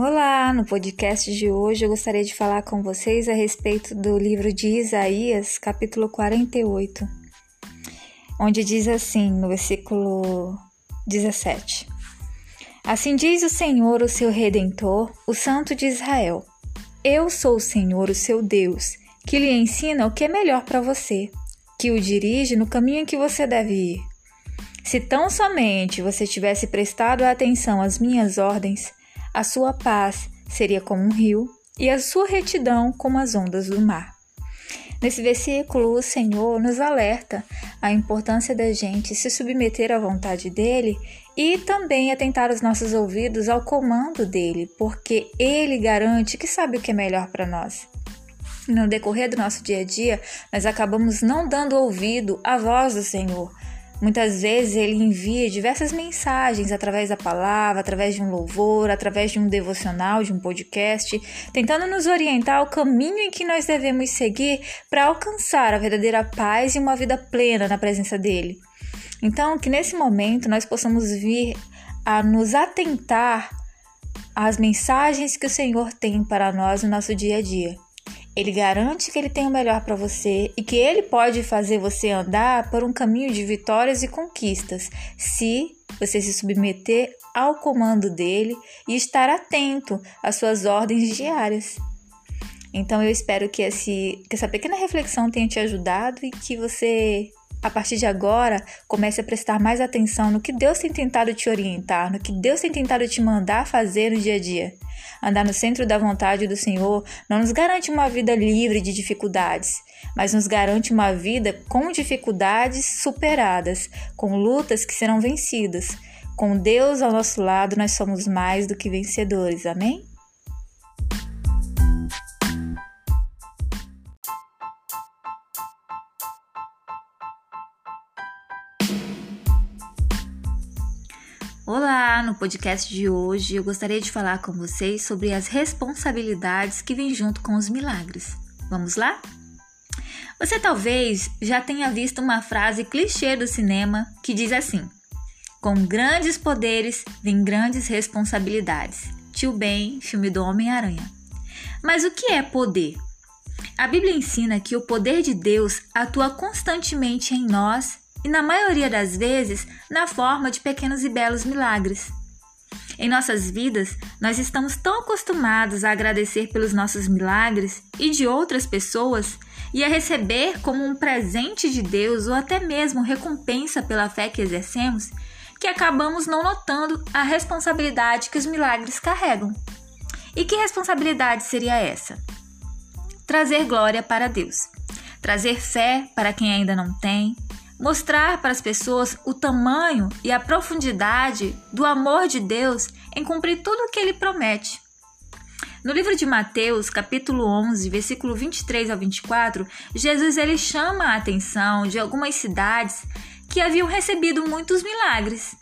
Olá! No podcast de hoje eu gostaria de falar com vocês a respeito do livro de Isaías, capítulo 48, onde diz assim, no versículo 17: Assim diz o Senhor, o seu redentor, o Santo de Israel: Eu sou o Senhor, o seu Deus, que lhe ensina o que é melhor para você, que o dirige no caminho em que você deve ir. Se tão somente você tivesse prestado atenção às minhas ordens, a sua paz seria como um rio e a sua retidão como as ondas do mar. Nesse versículo, o Senhor nos alerta a importância da gente se submeter à vontade dele e também atentar os nossos ouvidos ao comando dele, porque ele garante que sabe o que é melhor para nós. No decorrer do nosso dia a dia, nós acabamos não dando ouvido à voz do Senhor, Muitas vezes ele envia diversas mensagens através da palavra, através de um louvor, através de um devocional, de um podcast, tentando nos orientar ao caminho em que nós devemos seguir para alcançar a verdadeira paz e uma vida plena na presença dele. Então, que nesse momento nós possamos vir a nos atentar às mensagens que o Senhor tem para nós no nosso dia a dia. Ele garante que ele tem o melhor para você e que ele pode fazer você andar por um caminho de vitórias e conquistas, se você se submeter ao comando dele e estar atento às suas ordens diárias. Então eu espero que, esse, que essa pequena reflexão tenha te ajudado e que você a partir de agora, comece a prestar mais atenção no que Deus tem tentado te orientar, no que Deus tem tentado te mandar fazer no dia a dia. Andar no centro da vontade do Senhor não nos garante uma vida livre de dificuldades, mas nos garante uma vida com dificuldades superadas, com lutas que serão vencidas. Com Deus ao nosso lado, nós somos mais do que vencedores. Amém? Olá! No podcast de hoje eu gostaria de falar com vocês sobre as responsabilidades que vêm junto com os milagres. Vamos lá? Você talvez já tenha visto uma frase clichê do cinema que diz assim: Com grandes poderes vem grandes responsabilidades. Tio Ben, filme do Homem-Aranha. Mas o que é poder? A Bíblia ensina que o poder de Deus atua constantemente em nós e, na maioria das vezes, na forma de pequenos e belos milagres. Em nossas vidas, nós estamos tão acostumados a agradecer pelos nossos milagres e de outras pessoas e a receber como um presente de Deus ou até mesmo recompensa pela fé que exercemos, que acabamos não notando a responsabilidade que os milagres carregam. E que responsabilidade seria essa? Trazer glória para Deus, trazer fé para quem ainda não tem, mostrar para as pessoas o tamanho e a profundidade do amor de Deus em cumprir tudo o que ele promete. No livro de Mateus, capítulo 11, versículo 23 ao 24, Jesus ele chama a atenção de algumas cidades que haviam recebido muitos milagres,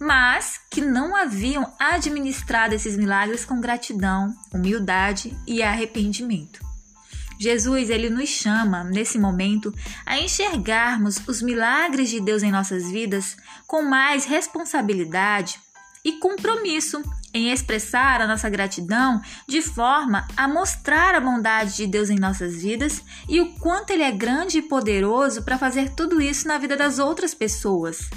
mas que não haviam administrado esses milagres com gratidão, humildade e arrependimento. Jesus, ele nos chama nesse momento a enxergarmos os milagres de Deus em nossas vidas com mais responsabilidade e compromisso em expressar a nossa gratidão de forma a mostrar a bondade de Deus em nossas vidas e o quanto ele é grande e poderoso para fazer tudo isso na vida das outras pessoas.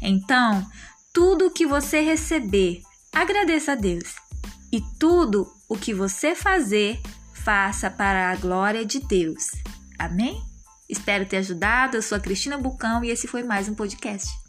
Então, tudo o que você receber, agradeça a Deus. E tudo o que você fazer, faça para a glória de Deus. Amém? Espero ter ajudado. Eu sou a Cristina Bucão e esse foi mais um podcast.